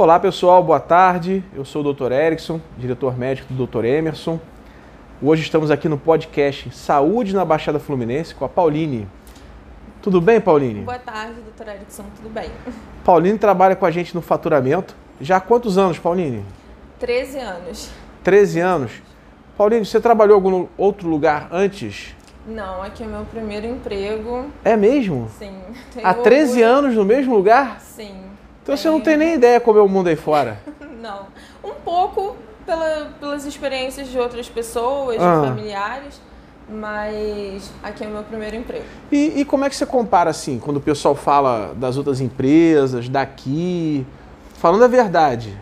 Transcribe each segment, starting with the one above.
Olá pessoal, boa tarde. Eu sou o Dr. Erickson, diretor médico do Dr. Emerson. Hoje estamos aqui no podcast Saúde na Baixada Fluminense com a Pauline. Tudo bem, Pauline? Boa tarde, Dr. Erickson, tudo bem? Pauline trabalha com a gente no faturamento. Já há quantos anos, Pauline? 13 anos. 13 anos. Pauline, você trabalhou em algum outro lugar antes? Não, aqui é o meu primeiro emprego. É mesmo? Sim. Há 13 orgulho. anos no mesmo lugar? Sim. Então você não tem nem ideia como é o mundo aí fora? não. Um pouco pela, pelas experiências de outras pessoas, ah. de familiares, mas aqui é o meu primeiro emprego. E, e, como é que você compara assim, quando o pessoal fala das outras empresas, daqui, falando a verdade?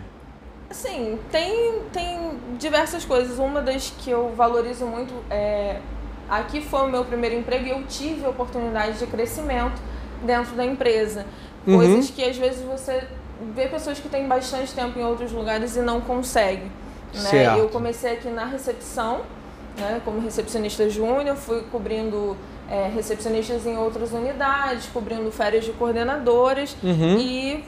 Sim, tem, tem diversas coisas. Uma das que eu valorizo muito é. Aqui foi o meu primeiro emprego e eu tive a oportunidade de crescimento dentro da empresa. Uhum. Coisas que às vezes você vê pessoas que têm bastante tempo em outros lugares e não conseguem. Né? Eu comecei aqui na recepção, né, como recepcionista júnior, fui cobrindo é, recepcionistas em outras unidades, cobrindo férias de coordenadoras uhum. e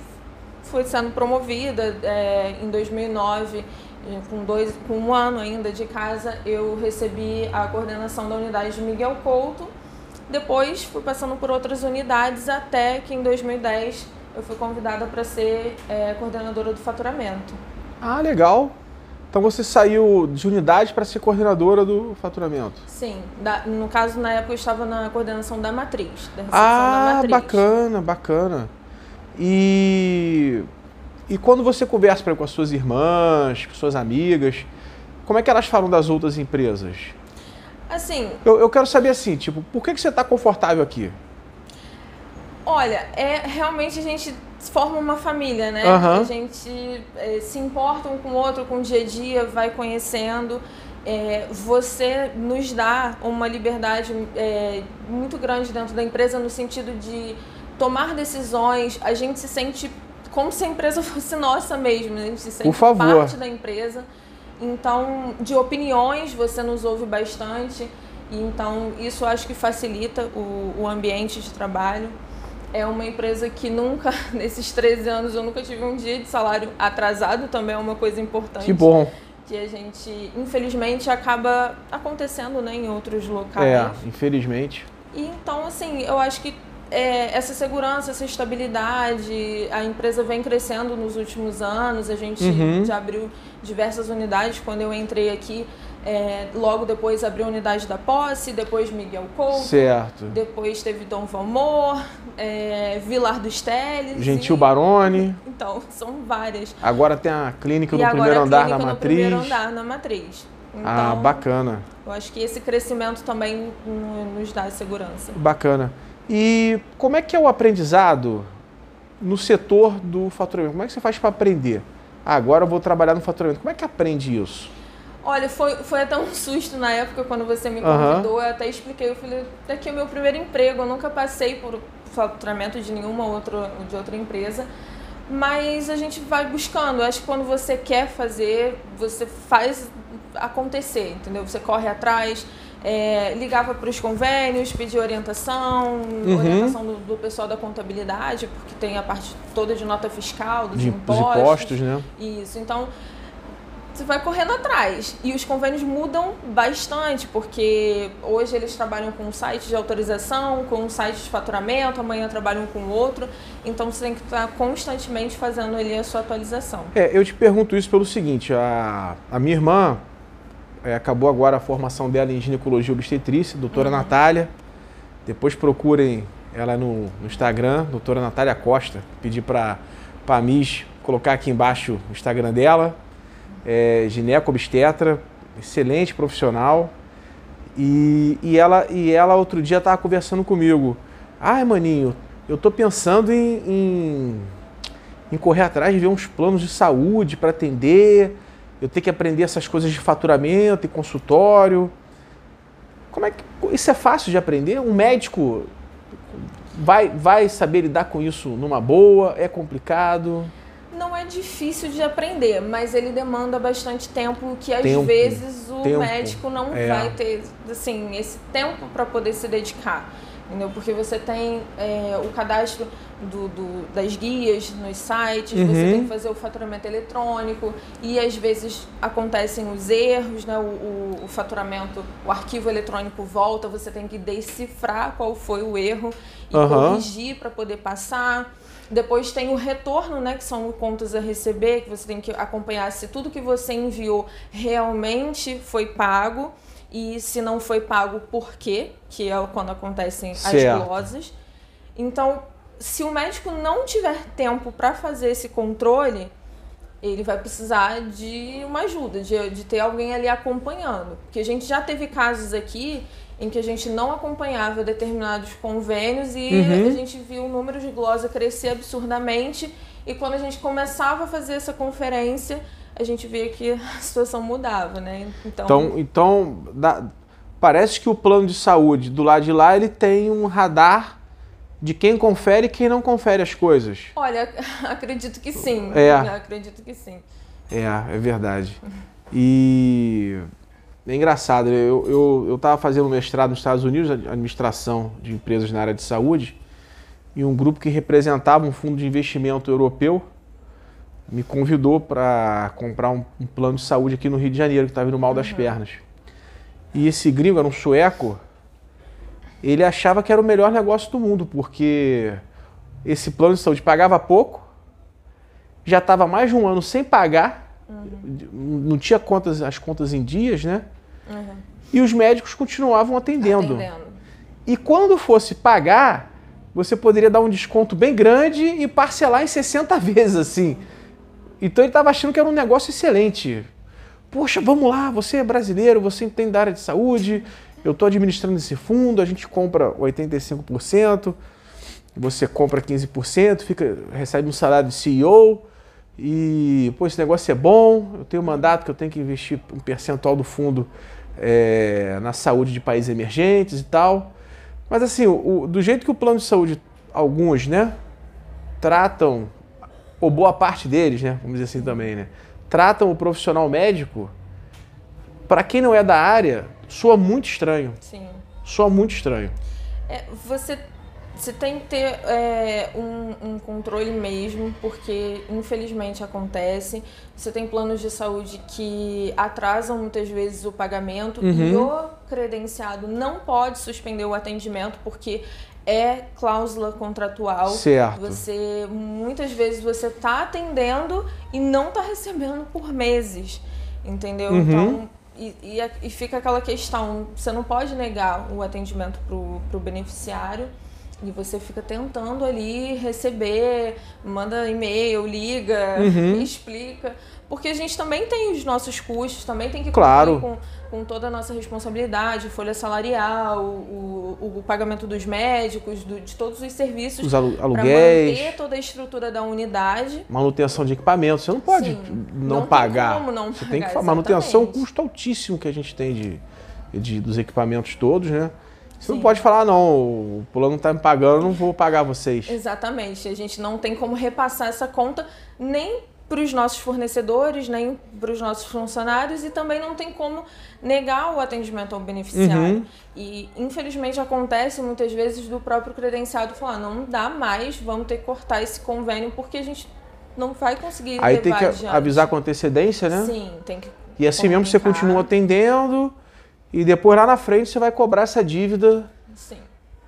fui sendo promovida é, em 2009 com, dois, com um ano ainda de casa, eu recebi a coordenação da unidade de Miguel Couto. Depois fui passando por outras unidades até que em 2010 eu fui convidada para ser é, coordenadora do faturamento. Ah, legal. Então você saiu de unidade para ser coordenadora do faturamento? Sim. Da, no caso, na época, eu estava na coordenação da matriz. Da ah, da matriz. bacana, bacana. E, e quando você conversa com as suas irmãs, com suas amigas, como é que elas falam das outras empresas? Assim. Eu, eu quero saber assim, tipo, por que, que você está confortável aqui? Olha, é realmente a gente forma uma família, né? Uhum. A gente é, se importa um com o outro, com o dia a dia, vai conhecendo. É, você nos dá uma liberdade é, muito grande dentro da empresa no sentido de tomar decisões. A gente se sente como se a empresa fosse nossa mesmo, né? a gente se sente parte da empresa. Então, de opiniões, você nos ouve bastante. Então, isso acho que facilita o, o ambiente de trabalho é uma empresa que nunca, nesses 13 anos, eu nunca tive um dia de salário atrasado, também é uma coisa importante. Que bom. Que a gente, infelizmente, acaba acontecendo né, em outros locais. É, infelizmente. E então, assim, eu acho que é, essa segurança, essa estabilidade, a empresa vem crescendo nos últimos anos, a gente uhum. já abriu diversas unidades. Quando eu entrei aqui, é, logo depois abriu a unidade da posse, depois Miguel Couto. Certo. Depois teve Dom Valmor, é, Vilar dos Teles. Gentil e... Baroni. Então, são várias. Agora tem a clínica no primeiro andar na matriz. primeiro andar na matriz. Então, ah, bacana. Eu acho que esse crescimento também nos dá segurança. Bacana. E como é que é o aprendizado no setor do faturamento? Como é que você faz para aprender? Ah, agora eu vou trabalhar no faturamento. Como é que aprende isso? Olha, foi, foi até um susto na época quando você me convidou. Uhum. Eu até expliquei, eu falei, daqui é o meu primeiro emprego, eu nunca passei por faturamento de nenhuma outra, de outra empresa. Mas a gente vai buscando. Eu acho que quando você quer fazer, você faz acontecer, entendeu? Você corre atrás, é, ligava para os convênios, pedia orientação, uhum. orientação do, do, pessoal da contabilidade, porque tem a parte toda de nota fiscal, dos de, impostos. Dos impostos, né? Isso. Então, você vai correndo atrás. E os convênios mudam bastante, porque hoje eles trabalham com um site de autorização, com um site de faturamento, amanhã trabalham com outro. Então você tem que estar constantemente fazendo ali a sua atualização. É, eu te pergunto isso pelo seguinte, a, a minha irmã é, acabou agora a formação dela em ginecologia obstetrícia, doutora uhum. Natália. Depois procurem ela no, no Instagram, doutora Natália Costa. Pedi para a Miss colocar aqui embaixo o Instagram dela é, gineco-obstetra, excelente profissional. E, e, ela, e ela outro dia estava conversando comigo. Ai, maninho, eu estou pensando em, em, em, correr atrás de ver uns planos de saúde para atender. Eu tenho que aprender essas coisas de faturamento e consultório. Como é que isso é fácil de aprender? Um médico vai, vai saber lidar com isso numa boa? É complicado? não é difícil de aprender, mas ele demanda bastante tempo que às tempo, vezes o tempo, médico não é. vai ter assim esse tempo para poder se dedicar. Entendeu? Porque você tem é, o cadastro do, do, das guias nos sites, uhum. você tem que fazer o faturamento eletrônico e às vezes acontecem os erros, né? O, o, o, faturamento, o arquivo eletrônico volta, você tem que decifrar qual foi o erro e uhum. corrigir para poder passar. Depois tem o retorno, né, que são contas a receber, que você tem que acompanhar se tudo que você enviou realmente foi pago e se não foi pago, por quê, que é quando acontecem certo. as glosas. Então, se o médico não tiver tempo para fazer esse controle, ele vai precisar de uma ajuda, de, de ter alguém ali acompanhando. Porque a gente já teve casos aqui em que a gente não acompanhava determinados convênios e uhum. a gente viu o número de glosa crescer absurdamente. E quando a gente começava a fazer essa conferência, a gente via que a situação mudava, né? Então, então, então dá, parece que o plano de saúde do lado de lá ele tem um radar de quem confere e quem não confere as coisas. Olha, acredito que sim. É. Acredito que sim. É, é verdade. E é engraçado, né? eu estava eu, eu fazendo mestrado nos Estados Unidos, administração de empresas na área de saúde, e um grupo que representava um fundo de investimento europeu me convidou para comprar um, um, plano de saúde aqui no Rio de Janeiro, que estava indo mal das uhum. pernas. E esse gringo era um sueco, ele achava que era o melhor negócio do mundo, porque esse plano de saúde pagava pouco, já estava mais de um ano sem pagar, Uhum. Não tinha contas, as contas em dias, né? Uhum. E os médicos continuavam atendendo. atendendo. E quando fosse pagar, você poderia dar um desconto bem grande e parcelar em 60 vezes, assim. Então ele estava achando que era um negócio excelente. Poxa, vamos lá, você é brasileiro, você entende da área de saúde, eu estou administrando esse fundo, a gente compra 85%, você compra 15%, fica, recebe um salário de CEO, e, pô, esse negócio é bom, eu tenho um mandato que eu tenho que investir um percentual do fundo é, na saúde de países emergentes e tal. Mas assim, o, do jeito que o plano de saúde, alguns, né, tratam, ou boa parte deles, né, vamos dizer assim também, né, tratam o profissional médico, para quem não é da área, soa muito estranho. Sim. Soa muito estranho. É, você você tem que ter é, um, um, controle mesmo, porque infelizmente acontece. Você tem planos de saúde que atrasam muitas vezes o pagamento uhum. e o credenciado não pode suspender o atendimento porque é cláusula contratual. Certo. Você muitas vezes você está atendendo e não está recebendo por meses, entendeu? Uhum. Então e, e, e, fica aquela questão, você não pode negar o atendimento para o beneficiário. E você fica tentando ali receber, manda e-mail, liga, uhum. explica. Porque a gente também tem os nossos custos, também tem que claro. com, com toda a nossa responsabilidade, folha salarial, o, o, o pagamento dos médicos, do, de todos os serviços. Os aluguéis. Para manter toda a estrutura da unidade. Manutenção de equipamentos. Você não pode Sim, não, não pagar. Tem como não você pagar, tem que Manutenção é um custo altíssimo que a gente tem de, de, dos equipamentos todos, né? Você Sim. não pode falar, não, o plano está me pagando, não vou pagar vocês. Exatamente. A gente não tem como repassar essa conta nem para os nossos fornecedores, nem para os nossos funcionários e também não tem como negar o atendimento ao beneficiário. Uhum. E infelizmente acontece muitas vezes do próprio credenciado falar, não dá mais, vamos ter que cortar esse convênio porque a gente não vai conseguir Aí tem que adiante. avisar com antecedência, né? Sim, tem que E assim comunicar. mesmo você continua atendendo e depois lá na frente você vai cobrar essa dívida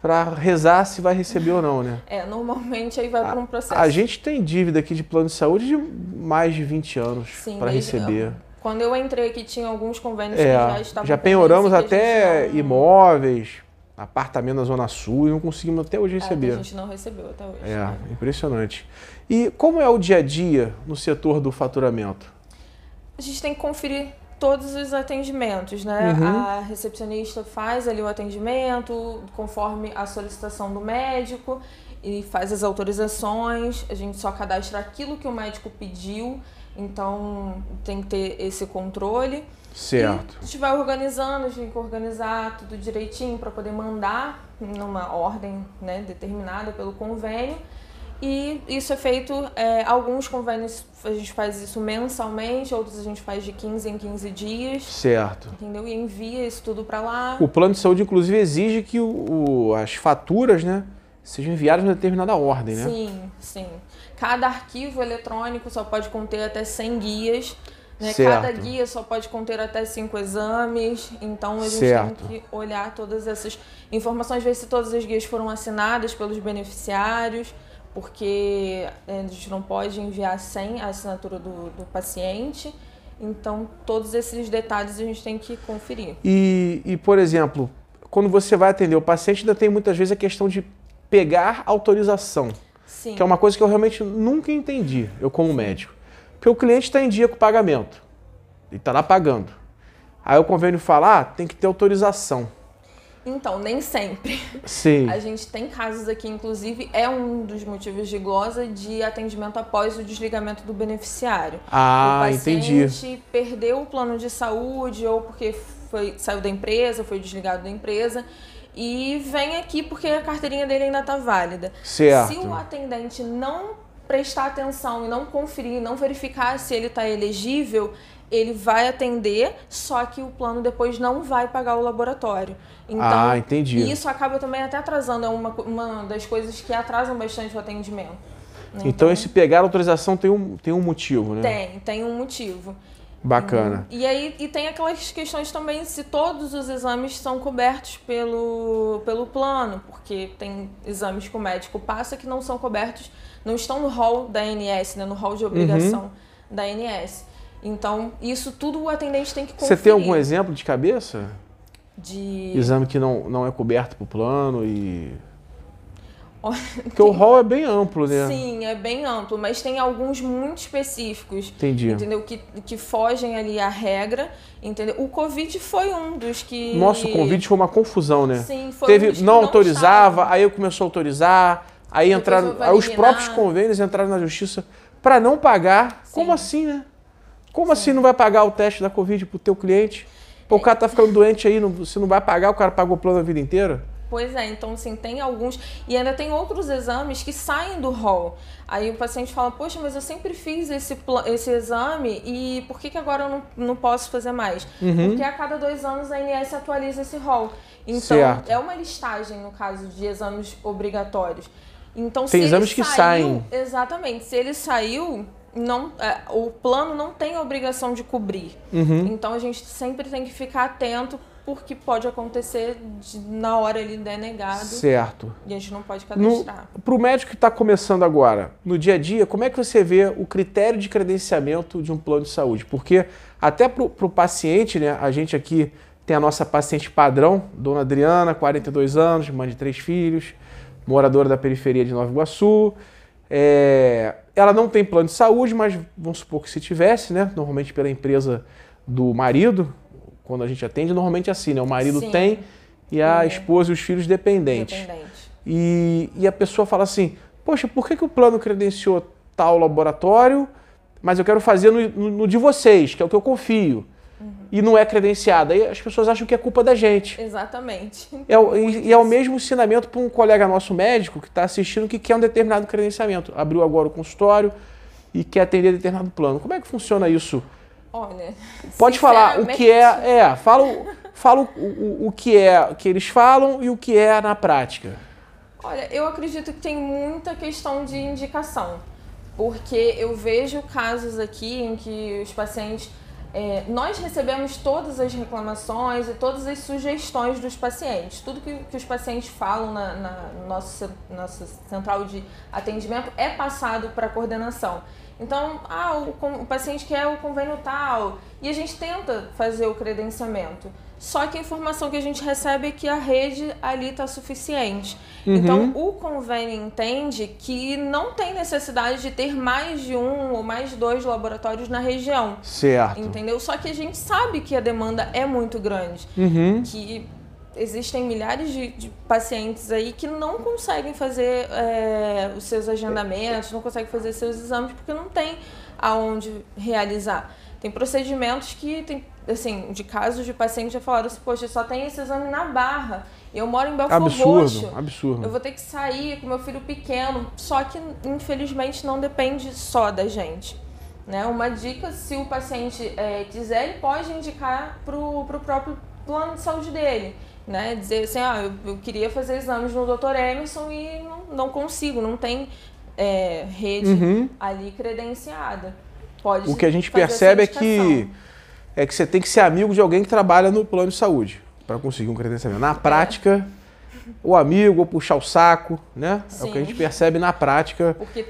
para rezar se vai receber ou não, né? É, normalmente aí vai para um processo. A gente tem dívida aqui de plano de saúde de mais de 20 anos para receber. Quando eu entrei aqui tinha alguns convênios é, que já estavam Já penhoramos até não... imóveis, apartamento na Zona Sul e não conseguimos até hoje receber. É, a gente não recebeu até hoje. É, né? impressionante. E como é o dia a dia no setor do faturamento? A gente tem que conferir todos os atendimentos, né? Uhum. A recepcionista faz ali o atendimento conforme a solicitação do médico e faz as autorizações. A gente só cadastra aquilo que o médico pediu, então tem que ter esse controle. Certo. E a gente vai organizando, a gente tem que organizar tudo direitinho para poder mandar numa ordem né, determinada pelo convênio. E isso é feito, é, alguns convênios a gente faz isso mensalmente, outros a gente faz de 15 em 15 dias. Certo. Entendeu? E envia isso tudo para lá. O plano de saúde, inclusive, exige que o, o, as faturas, né, sejam enviadas em determinada ordem, né? Sim, sim. Cada arquivo eletrônico só pode conter até 100 guias. Né? Cada guia só pode conter até cinco exames, então a gente certo. tem que olhar todas essas informações, ver se todas as guias foram assinadas pelos beneficiários, porque é, a gente não pode enviar sem a assinatura do, do paciente. Então, todos esses detalhes a gente tem que conferir. E, e, por exemplo, quando você vai atender o paciente, ainda tem muitas vezes a questão de pegar autorização. Sim. Que é uma coisa que eu realmente nunca entendi, eu como médico. Porque o cliente está em dia com o pagamento. Ele está lá pagando. Aí o convênio fala, ah, tem que ter autorização. Então, nem sempre. Sim. A gente tem casos aqui, inclusive, é um dos motivos de glosa de atendimento após o desligamento do beneficiário. Ah, entendi. O paciente entendi. perdeu o plano de saúde ou porque foi, saiu da empresa, foi desligado da empresa e vem aqui porque a carteirinha dele ainda está válida. Certo. Se o atendente não prestar atenção e não conferir, não verificar se ele está elegível, ele vai atender, só que o plano depois não vai pagar o laboratório. Então, ah, entendi. E isso acaba também até atrasando, é uma, uma das coisas que atrasam bastante o atendimento. Então, então, esse pegar a autorização tem um, tem um motivo, né? Tem, tem um motivo. Bacana. E aí e tem aquelas questões também se todos os exames são cobertos pelo, pelo plano, porque tem exames que o médico passa que não são cobertos, não estão no rol da ANS, né, no rol de obrigação uhum. da ANS. Então, isso tudo o atendente tem que conferir. Você tem algum exemplo de cabeça? De... Exame que não, não é coberto por plano e... Porque o rol é bem amplo, né? Sim, é bem amplo, mas tem alguns muito específicos. Entendi. Entendeu? Que, que fogem ali à regra, entendeu? O Covid foi um dos que... Nossa, o Covid foi uma confusão, né? Sim, foi Teve, um dos não, não autorizava, aí eu começou a autorizar, aí Depois entraram, aí os próprios convênios entraram na justiça para não pagar. Sim. Como assim, né? Como Sim. assim não vai pagar o teste da Covid pro teu cliente? Pô, o cara tá ficando doente aí, não, você não vai pagar, o cara pagou o plano a vida inteira? Pois é, então assim, tem alguns. E ainda tem outros exames que saem do rol. Aí o paciente fala, poxa, mas eu sempre fiz esse, esse exame e por que, que agora eu não, não posso fazer mais? Uhum. Porque a cada dois anos a ANS atualiza esse rol. Então, certo. é uma listagem, no caso de exames obrigatórios. Então, tem exames que saiu, saem. Exatamente. Se ele saiu, não, é, o plano não tem obrigação de cobrir. Uhum. Então a gente sempre tem que ficar atento porque pode acontecer de, na hora ele denegado. Certo. E a gente não pode cadastrar. Para o médico que está começando agora, no dia a dia, como é que você vê o critério de credenciamento de um plano de saúde? Porque até para o paciente, né, a gente aqui tem a nossa paciente padrão, Dona Adriana, 42 anos, mãe de três filhos, moradora da periferia de Nova Iguaçu. É, ela não tem plano de saúde, mas vamos supor que se tivesse, né? Normalmente pela empresa do marido, quando a gente atende, normalmente é assim, né? O marido Sim. tem e a esposa e os filhos dependentes. Dependente. E, e a pessoa fala assim, poxa, por que, que o plano credenciou tal laboratório, mas eu quero fazer no, no, no de vocês, que é o que eu confio e não é credenciada. Aí as pessoas acham que é culpa da gente. Exatamente. É, e, e é o mesmo ensinamento para um colega nosso médico que está assistindo que quer um determinado credenciamento. Abriu agora o consultório e quer atender determinado plano. Como é que funciona isso? Olha, pode falar o que é, é, fala, fala o, o, o que é que eles falam e o que é na prática. Olha, eu acredito que tem muita questão de indicação, porque eu vejo casos aqui em que os pacientes é, nós recebemos todas as reclamações e todas as sugestões dos pacientes. Tudo que, que os pacientes falam na, na nossa, nossa central de atendimento é passado para a coordenação. Então, ah, o, o paciente quer o convênio tal e a gente tenta fazer o credenciamento. Só que a informação que a gente recebe é que a rede ali está suficiente. Uhum. Então, o convênio entende que não tem necessidade de ter mais de um ou mais de dois laboratórios na região. Certo. Entendeu? Só que a gente sabe que a demanda é muito grande. Uhum. Que existem milhares de, de, pacientes aí que não conseguem fazer é, os seus agendamentos, não conseguem fazer seus exames porque não tem aonde realizar. Tem procedimentos que tem assim, de casos de pacientes já falaram assim, poxa, só tem esse exame na barra. Eu moro em Belfort absurdo, Roxo. Absurdo. Eu vou ter que sair com meu filho pequeno. Só que, infelizmente, não depende só da gente. Né? Uma dica, se o paciente é, quiser, ele pode indicar para o próprio plano de saúde dele. Né? Dizer assim, ah, eu, eu queria fazer exames no Dr. Emerson e não, não consigo, não tem é, rede uhum. ali credenciada. Pode o que a gente percebe é que é que você tem que ser amigo de alguém que trabalha no plano de saúde para conseguir um credenciamento. Na prática, o amigo ou puxar o saco, né? Sim. É o que a gente percebe na prática. Porque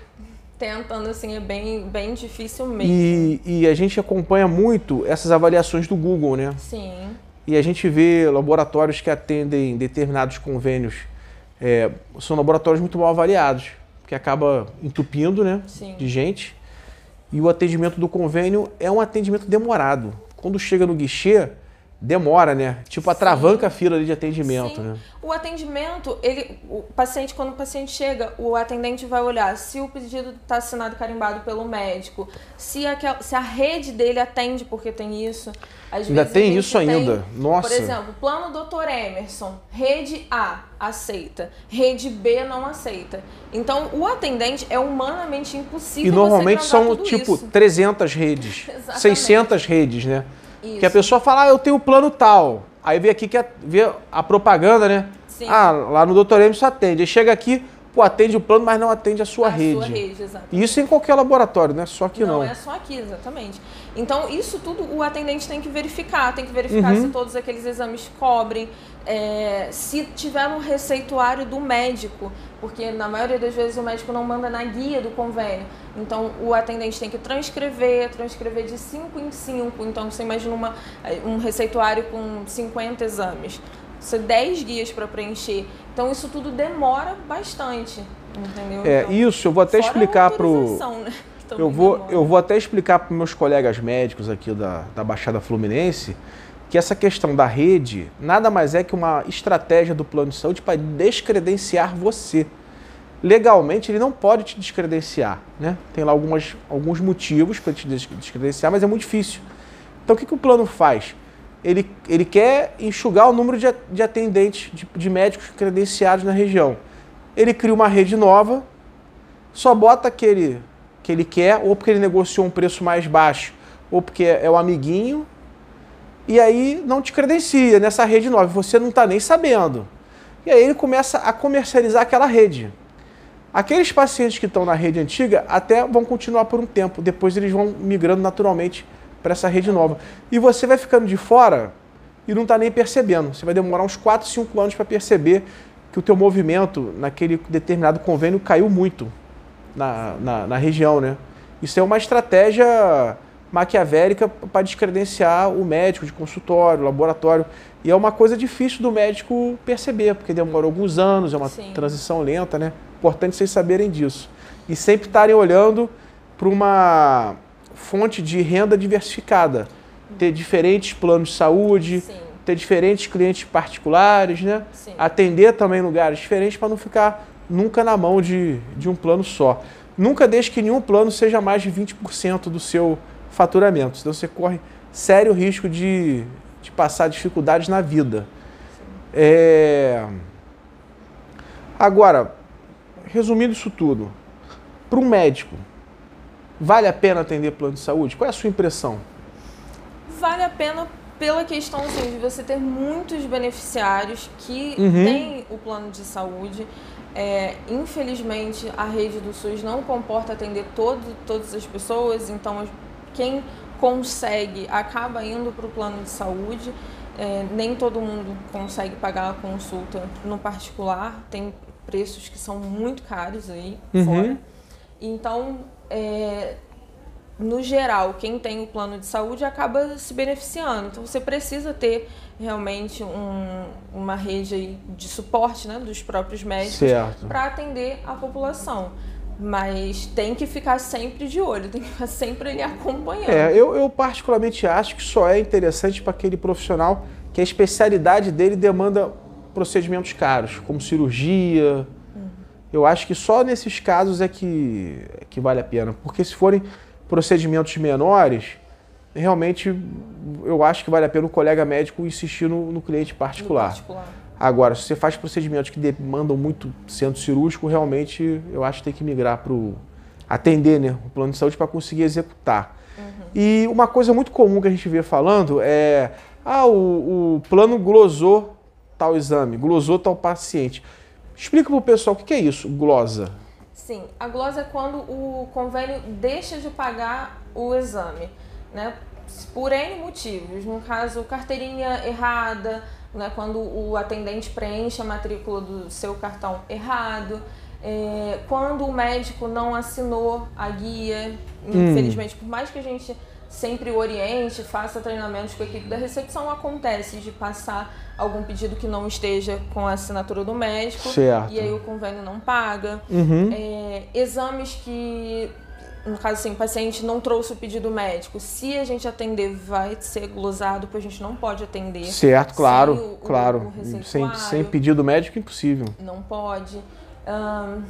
tentando assim é bem, bem difícil mesmo. E, e a gente acompanha muito essas avaliações do Google, né? Sim. E a gente vê laboratórios que atendem determinados convênios, é, são laboratórios muito mal avaliados, que acaba entupindo né, Sim. de gente. E o atendimento do convênio é um atendimento demorado. Quando chega no guichê, demora, né? Tipo, atravanca a fila de atendimento, Sim. né? O atendimento, ele, o paciente, quando o paciente chega, o atendente vai olhar se o pedido está assinado carimbado pelo médico, se, aquel, se a rede dele atende porque tem isso. Às ainda tem isso tem, ainda? Nossa. Por exemplo, plano Dr. Emerson, rede A aceita, rede B não aceita. Então, o atendente é humanamente impossível. E normalmente são tipo isso. 300 redes, 600 redes, né? Isso. Que a pessoa fala, ah, eu tenho plano tal. Aí vê aqui que a, vê a propaganda, né? Sim. Ah, lá no Dr. M só atende. Aí chega aqui, pô, atende o plano, mas não atende a sua a rede. Sua rede exatamente. E isso em qualquer laboratório, não é só aqui não. Não, é só aqui, exatamente. Então, isso tudo o atendente tem que verificar. Tem que verificar uhum. se todos aqueles exames cobrem, é, se tiver um receituário do médico, porque na maioria das vezes o médico não manda na guia do convênio. Então o atendente tem que transcrever, transcrever de 5 em 5. Então você imagina uma, um receituário com 50 exames. Você 10 guias para preencher. Então isso tudo demora bastante. Entendeu? É, então, isso eu vou até explicar para o. Né? Eu vou, eu vou até explicar para meus colegas médicos aqui da, da Baixada Fluminense que essa questão da rede nada mais é que uma estratégia do plano de saúde para descredenciar você. Legalmente ele não pode te descredenciar, né? Tem lá algumas, alguns motivos para te descredenciar, mas é muito difícil. Então o que, que o plano faz? Ele, ele quer enxugar o número de, de atendentes, de, de médicos credenciados na região. Ele cria uma rede nova, só bota aquele que ele quer, ou porque ele negociou um preço mais baixo, ou porque é o amiguinho, e aí não te credencia nessa rede nova, você não está nem sabendo. E aí ele começa a comercializar aquela rede. Aqueles pacientes que estão na rede antiga até vão continuar por um tempo, depois eles vão migrando naturalmente para essa rede nova. E você vai ficando de fora e não está nem percebendo. Você vai demorar uns 4, 5 anos para perceber que o teu movimento naquele determinado convênio caiu muito na, na, na região, né? Isso é uma estratégia maquiavélica para descredenciar o médico de consultório, laboratório. E é uma coisa difícil do médico perceber, porque demora alguns anos, é uma Sim. transição lenta, né? Importante vocês saberem disso. E sempre estarem olhando para uma fonte de renda diversificada. Ter diferentes planos de saúde, Sim. ter diferentes clientes particulares, né? Sim. Atender também lugares diferentes para não ficar nunca na mão de, de um plano só. Nunca deixe que nenhum plano seja mais de 20% do seu faturamento. Senão você corre sério risco de, de passar dificuldades na vida. É... Agora, resumindo isso tudo, para um médico, vale a pena atender plano de saúde? Qual é a sua impressão? Vale a pena pela questão assim, de você ter muitos beneficiários que uhum. têm o plano de saúde. É, infelizmente, a rede do SUS não comporta atender todo, todas as pessoas, então quem consegue acaba indo para o plano de saúde. É, nem todo mundo consegue pagar a consulta no particular, tem preços que são muito caros aí uhum. fora. Então, é, no geral, quem tem o plano de saúde acaba se beneficiando. Então, você precisa ter realmente um, uma rede de suporte né, dos próprios médicos para atender a população. Mas tem que ficar sempre de olho, tem que ficar sempre ele acompanhando. É, eu, eu particularmente acho que só é interessante para aquele profissional que a especialidade dele demanda procedimentos caros, como cirurgia. Uhum. Eu acho que só nesses casos é que, que vale a pena. Porque se forem procedimentos menores, realmente eu acho que vale a pena o colega médico insistir no, no cliente particular. Particular. Agora, se você faz procedimentos que demandam muito centro cirúrgico, realmente eu acho que tem que migrar para o atender né, o plano de saúde para conseguir executar. Uhum. E uma coisa muito comum que a gente vê falando é ah, o, o plano glosou tal exame, glosou tal paciente. Explica para o pessoal o que é isso, glosa. Sim, a glosa é quando o convênio deixa de pagar o exame, né? Por N motivos. No caso, carteirinha errada, né? quando o atendente preenche a matrícula do seu cartão errado. É, quando o médico não assinou a guia, hum. infelizmente, por mais que a gente sempre oriente, faça treinamentos com a equipe da recepção, acontece de passar algum pedido que não esteja com a assinatura do médico certo. e aí o convênio não paga. Uhum. É, exames que, no caso assim, o paciente não trouxe o pedido médico, se a gente atender vai ser glosado, porque a gente não pode atender. Certo, claro, o, claro. O sem, sem pedido médico, impossível. Não pode. Um,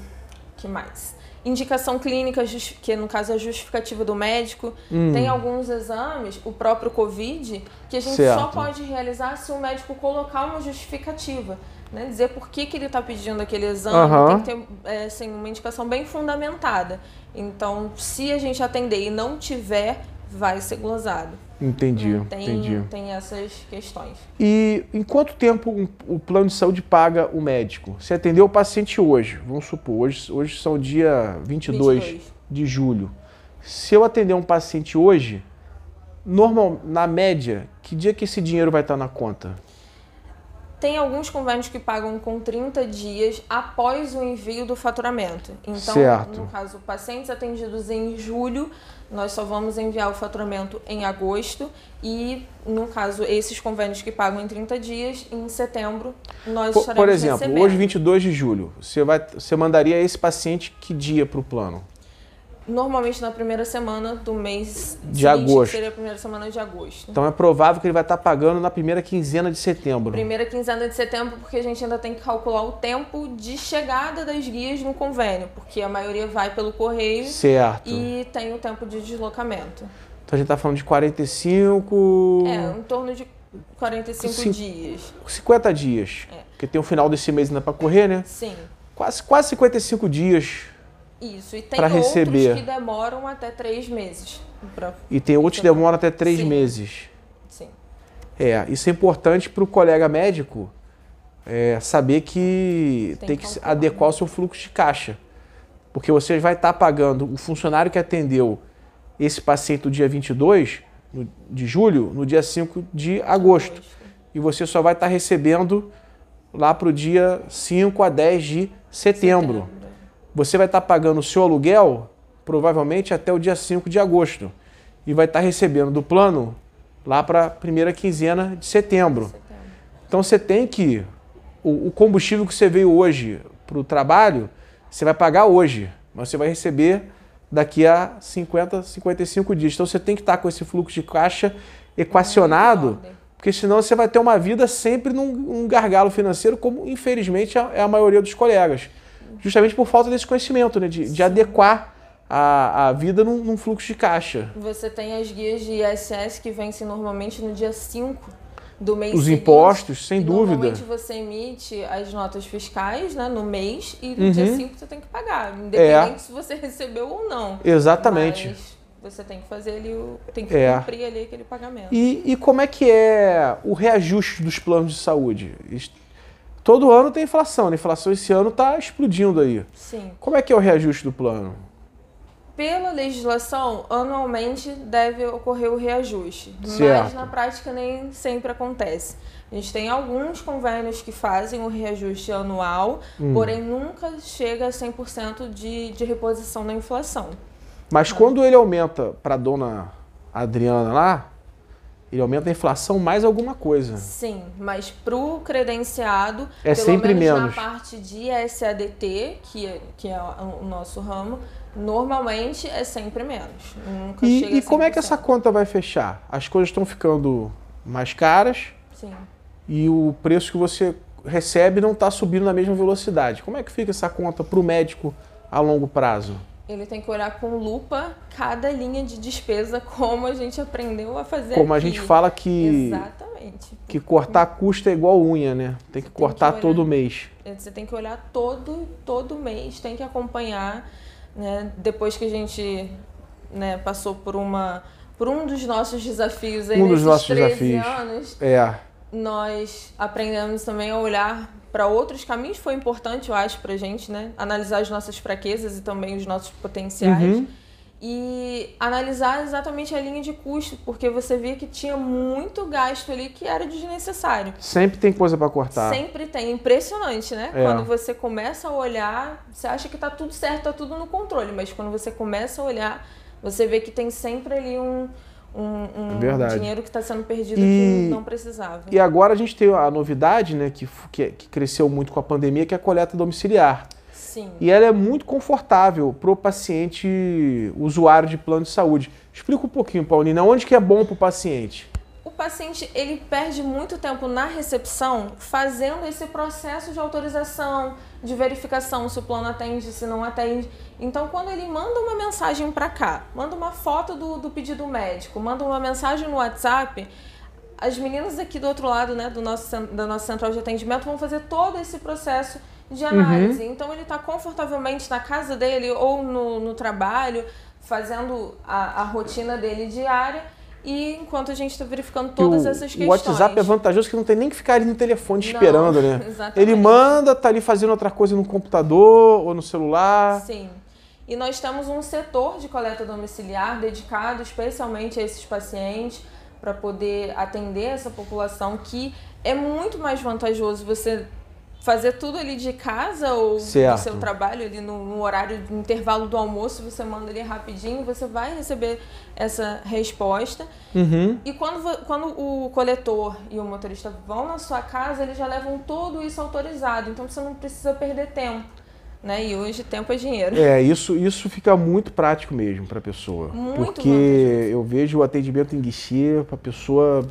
que mais? indicação clínica, que no caso é a justificativa do médico. Hum. Tem alguns exames, o próprio Covid, que a gente certo. só pode realizar se o médico colocar uma justificativa. Né? Dizer por que, que ele está pedindo aquele exame, uhum. tem que ter é, assim, uma indicação bem fundamentada. Então, se a gente atender e não tiver, vai ser glosado. Entendi, tem, entendi. Tem essas questões. E em quanto tempo o plano de saúde paga o médico? Se atendeu o paciente hoje, vamos supor, hoje, hoje são dia 22, 22 de julho. Se eu atender um paciente hoje, normal, na média, que dia que esse dinheiro vai estar na conta? Tem alguns convênios que pagam com 30 dias após o envio do faturamento. Então, certo. no caso, pacientes atendidos em julho nós só vamos enviar o faturamento em agosto e, no caso, esses convênios que pagam em 30 dias, em setembro, nós por, estaremos Por exemplo, recebendo. hoje, 22 de julho, você, vai, você mandaria esse paciente que dia para o plano? Normalmente na primeira semana do mês de agosto. seria a primeira semana de agosto. Então é provável que ele vai estar pagando na primeira quinzena de setembro. Primeira quinzena de setembro, porque a gente ainda tem que calcular o tempo de chegada das guias no convênio, porque a maioria vai pelo correio. Certo. E tem o tempo de deslocamento. Então a gente está falando de 45. É, em torno de 45 Cin... dias. 50 dias. É. Porque tem o final desse mês ainda para correr, né? Sim. Quase, quase 55 dias isso, e tem outros receber. que demoram até três meses. e tem outros que demoram até três Sim. meses. Sim. É, isso é importante para o colega médico é, saber que tem, tem que, adequar o seu fluxo de caixa. Porque você vai estar tá pagando o funcionário que atendeu esse paciente no dia 22 de julho, no dia 5 de agosto. agosto. E você só vai estar tá recebendo lá para o dia 5 a 10 de setembro. setembro você vai estar pagando o seu aluguel provavelmente até o dia 5 de agosto e vai estar recebendo do plano lá para a primeira quinzena de setembro. setembro. Então você tem que. O, o combustível que você veio hoje para o trabalho, você vai pagar hoje, mas você vai receber daqui a 50, 55 dias. Então você tem que estar com esse fluxo de caixa equacionado, porque senão você vai ter uma vida sempre num, num gargalo financeiro, como infelizmente é a maioria dos colegas justamente por falta desse conhecimento, né? de, de adequar a, a vida num, num, fluxo de caixa. Você tem as guias de ISS que vencem normalmente no dia 5 do mês Os seguinte. impostos, sem dúvida. Normalmente você emite as notas fiscais né, no mês e no uhum. dia 5 você tem que pagar, independente é. se você recebeu ou não. Exatamente. Mas você tem que fazer ali, o, tem que é. cumprir ali aquele pagamento. E, e como é que é o reajuste dos planos de saúde? Todo ano tem inflação, né? A inflação esse ano está explodindo aí. Sim. Como é que é o reajuste do plano? Pela legislação, anualmente deve ocorrer o reajuste, certo. mas na prática nem sempre acontece. A gente tem alguns convênios que fazem o reajuste anual, hum. porém nunca chega a 100% de, de reposição da inflação. Mas quando ele aumenta para a dona Adriana lá, ele aumenta a inflação mais alguma coisa. Sim, mas para o credenciado, é pelo sempre menos, menos na parte de SADT, que é, que é o nosso ramo, normalmente é sempre menos. Nunca e, chega e como é que essa conta vai fechar? As coisas estão ficando mais caras Sim. e o preço que você recebe não está subindo na mesma velocidade. Como é que fica essa conta para o médico a longo prazo? Ele tem que olhar com lupa cada linha de despesa, como a gente aprendeu a fazer Como aqui. a gente fala que, Exatamente. que cortar custo é igual unha, né? Tem que Você tem cortar que olhar. todo mês. Você tem que olhar todo, todo mês, tem que acompanhar, né? Depois que a gente né, passou por uma por um dos nossos desafios aí Um dos nossos 13 desafios. anos, É, nós aprendemos também a olhar para outros caminhos. Foi importante, eu acho, pra gente, né? Analisar as nossas fraquezas e também os nossos potenciais. Uhum. E analisar exatamente a linha de custo, porque você via que tinha muito gasto ali que era desnecessário. sempre tem coisa para cortar. Sempre tem. Impressionante, né? É. Quando você começa a olhar, você acha que tá tudo certo, tá tudo no controle. Mas quando você começa a olhar, você vê que tem sempre ali um, um, um É verdade. dinheiro que está sendo perdido E- que não precisava. E agora a gente tem a novidade, né, que, que, que cresceu muito com a pandemia, que é a coleta domiciliar. Sim. E ela é muito confortável para o paciente usuário de plano de saúde. Explica um pouquinho, Paulina, onde que é bom para o paciente? O paciente ele perde muito tempo na recepção fazendo esse processo de autorização, de verificação se o plano atende, se não atende. Então, quando ele manda uma mensagem para cá, manda uma foto do, do pedido médico, manda uma mensagem no WhatsApp, as meninas aqui do outro lado, né, do nosso, da nossa central de atendimento, vão fazer todo esse processo de análise. Então, ele está confortavelmente na casa dele ou no, no trabalho, fazendo a, a rotina dele diária. E enquanto a gente está verificando todas o, essas o questões. WhatsApp é vantajoso que não tem nem que ficar ali no telefone Não, esperando, né? exatamente. Ele manda, tá ali fazendo outra coisa no computador ou no celular. Sim. E nós temos um setor de coleta domiciliar dedicado especialmente a esses pacientes para poder atender essa população que é muito mais vantajoso você fazer tudo ali de casa ou Certo. do seu trabalho ali no, no horário do intervalo do almoço, você manda ali rapidinho, você vai receber essa resposta. Uhum. E quando, quando o coletor e o motorista vão na sua casa, eles já levam tudo isso autorizado. Então você não precisa perder tempo. Né? E hoje tempo é dinheiro. É, isso, isso fica muito prático mesmo para a pessoa. Muito porque vantajoso. eu vejo o atendimento em guichê para a pessoa.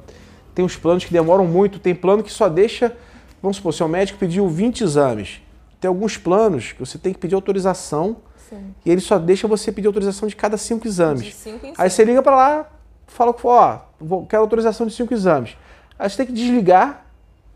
Tem uns planos que demoram muito, tem plano que só deixa. Vamos supor, seu médico pediu 20 exames. Tem alguns planos que você tem que pedir autorização Sim. e ele só deixa você pedir autorização de cada cinco exames. Cinco Aí você liga para lá, fala que ó, quero autorização de cinco exames. Aí você tem que desligar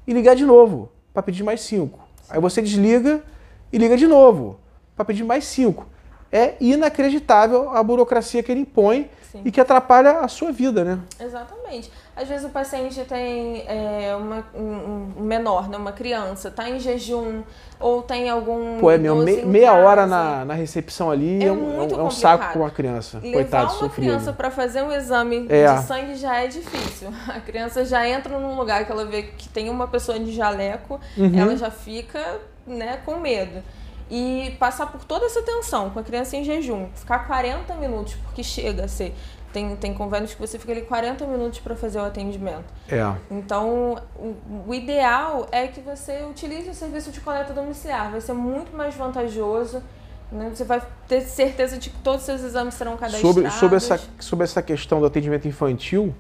e ligar de novo para pedir mais cinco. Aí você desliga e liga de novo para pedir mais cinco. É inacreditável a burocracia que ele impõe Sim. e que atrapalha a sua vida, né? Exatamente. Às vezes o paciente tem é, uma, um, menor, né? uma criança, está em jejum ou tem algum. Pô, é meu, me- meia casa. hora na, na recepção ali É é, um, muito é um saco com a criança. Levar Coitado, uma sofrido. criança para fazer um exame É. de sangue já é difícil. A criança já entra num lugar que ela vê que tem uma pessoa de jaleco, Uhum. ela já fica né, com medo. E passar por toda essa tensão com a criança em jejum, ficar 40 minutos, porque chega a ser. Tem, tem convênios que você fica ali 40 minutos para fazer o atendimento. É. Então, o, o ideal é que você utilize o serviço de coleta domiciliar. Vai ser muito mais vantajoso. né? Você vai ter certeza de que todos os seus exames serão cadastrados. Sobre, sobre, essa, sobre essa questão do atendimento infantil,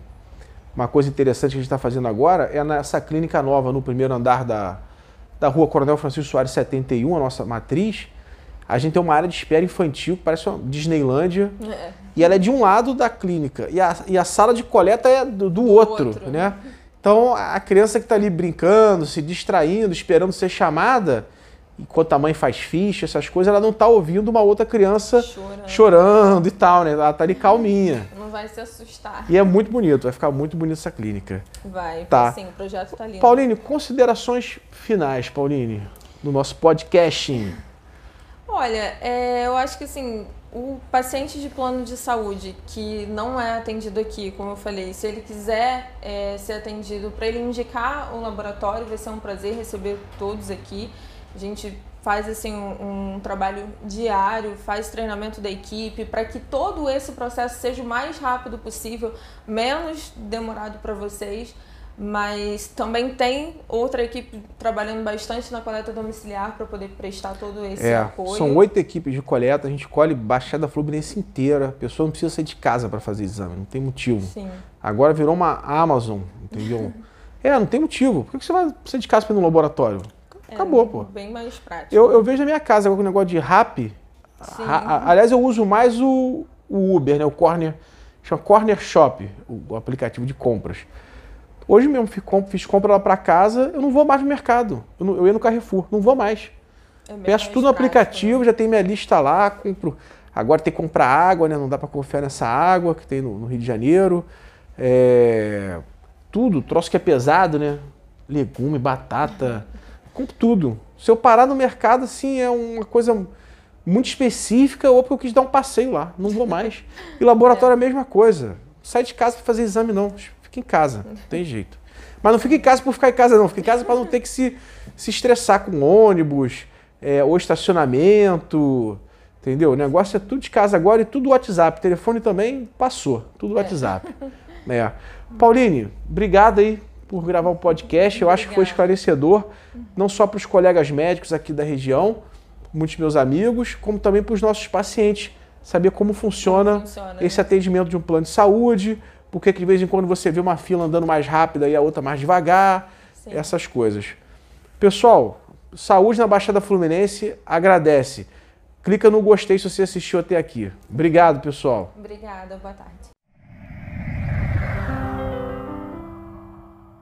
uma coisa interessante que a gente está fazendo agora é nessa clínica nova no primeiro andar da, da rua Coronel Francisco Soares 71, a nossa matriz. A gente tem uma área de espera infantil que parece uma Disneylândia. É. E ela é de um lado da clínica e a, e a sala de coleta é do, do outro, outro. né? Então a criança que está ali brincando, se distraindo, esperando ser chamada, enquanto a mãe faz ficha, essas coisas, ela não está ouvindo uma outra criança Chorando. chorando e tal, né? Ela tá ali calminha. Não vai se assustar. E é muito bonito, vai ficar muito bonito essa clínica. Vai, Tá. sim, o projeto tá lindo. Pauline, considerações finais, Pauline, no nosso podcasting. Olha, é, eu acho que assim, o paciente de plano de saúde que não é atendido aqui, como eu falei, se ele quiser é, ser atendido, para ele indicar o laboratório, vai ser um prazer receber todos aqui. A gente faz assim um, um trabalho diário, faz treinamento da equipe para que todo esse processo seja o mais rápido possível, menos demorado para vocês. Mas também tem outra equipe trabalhando bastante na coleta domiciliar para poder prestar todo esse É, apoio. são oito equipes de coleta, a gente colhe Baixada Fluminense inteira. A pessoa não precisa sair de casa para fazer exame, não tem motivo. Sim. Agora virou uma Amazon, entendeu? é, não tem motivo. Por que você vai sair de casa para ir no laboratório? Acabou, É, pô. Bem mais prático. Eu, eu vejo na minha casa agora com o negócio de rap, A, aliás, eu uso mais o, o Uber, né? O Corner, chama Corner Shop, o, aplicativo de compras. Hoje mesmo fiz, fiz compra lá para casa, eu não vou mais no mercado. Eu, não, eu ia no Carrefour, não vou mais. É Peço tudo no aplicativo, né? já tem minha lista lá, compro. Agora tem que comprar água, né? Não dá para confiar nessa água que tem no, no Rio de Janeiro. É, tudo, troço que é pesado, né? Legume, batata, compro tudo. Se eu parar no mercado, assim, é uma coisa muito específica ou porque eu quis dar um passeio lá, não vou mais. E laboratório é a mesma coisa. Sai de casa para fazer exame, não. Fica em casa, não tem jeito. Mas não fica em casa por ficar em casa, não. Fica em casa para não ter que se, se estressar com ônibus, é, ou estacionamento. Entendeu? O negócio é tudo de casa agora e tudo WhatsApp. telefone também passou, tudo é. WhatsApp. É. é. Pauline, obrigado aí por gravar o podcast. Eu acho que foi esclarecedor, não só para os colegas médicos aqui da região, muitos meus amigos, como também para os nossos pacientes, saber como funciona, como funciona esse atendimento de um plano de saúde, porque de vez em quando você vê uma fila andando mais rápida e a outra mais devagar, Sim. essas coisas. Pessoal, Saúde na Baixada Fluminense agradece. Clica no gostei se você assistiu até aqui. Obrigado, pessoal. Obrigada, boa tarde.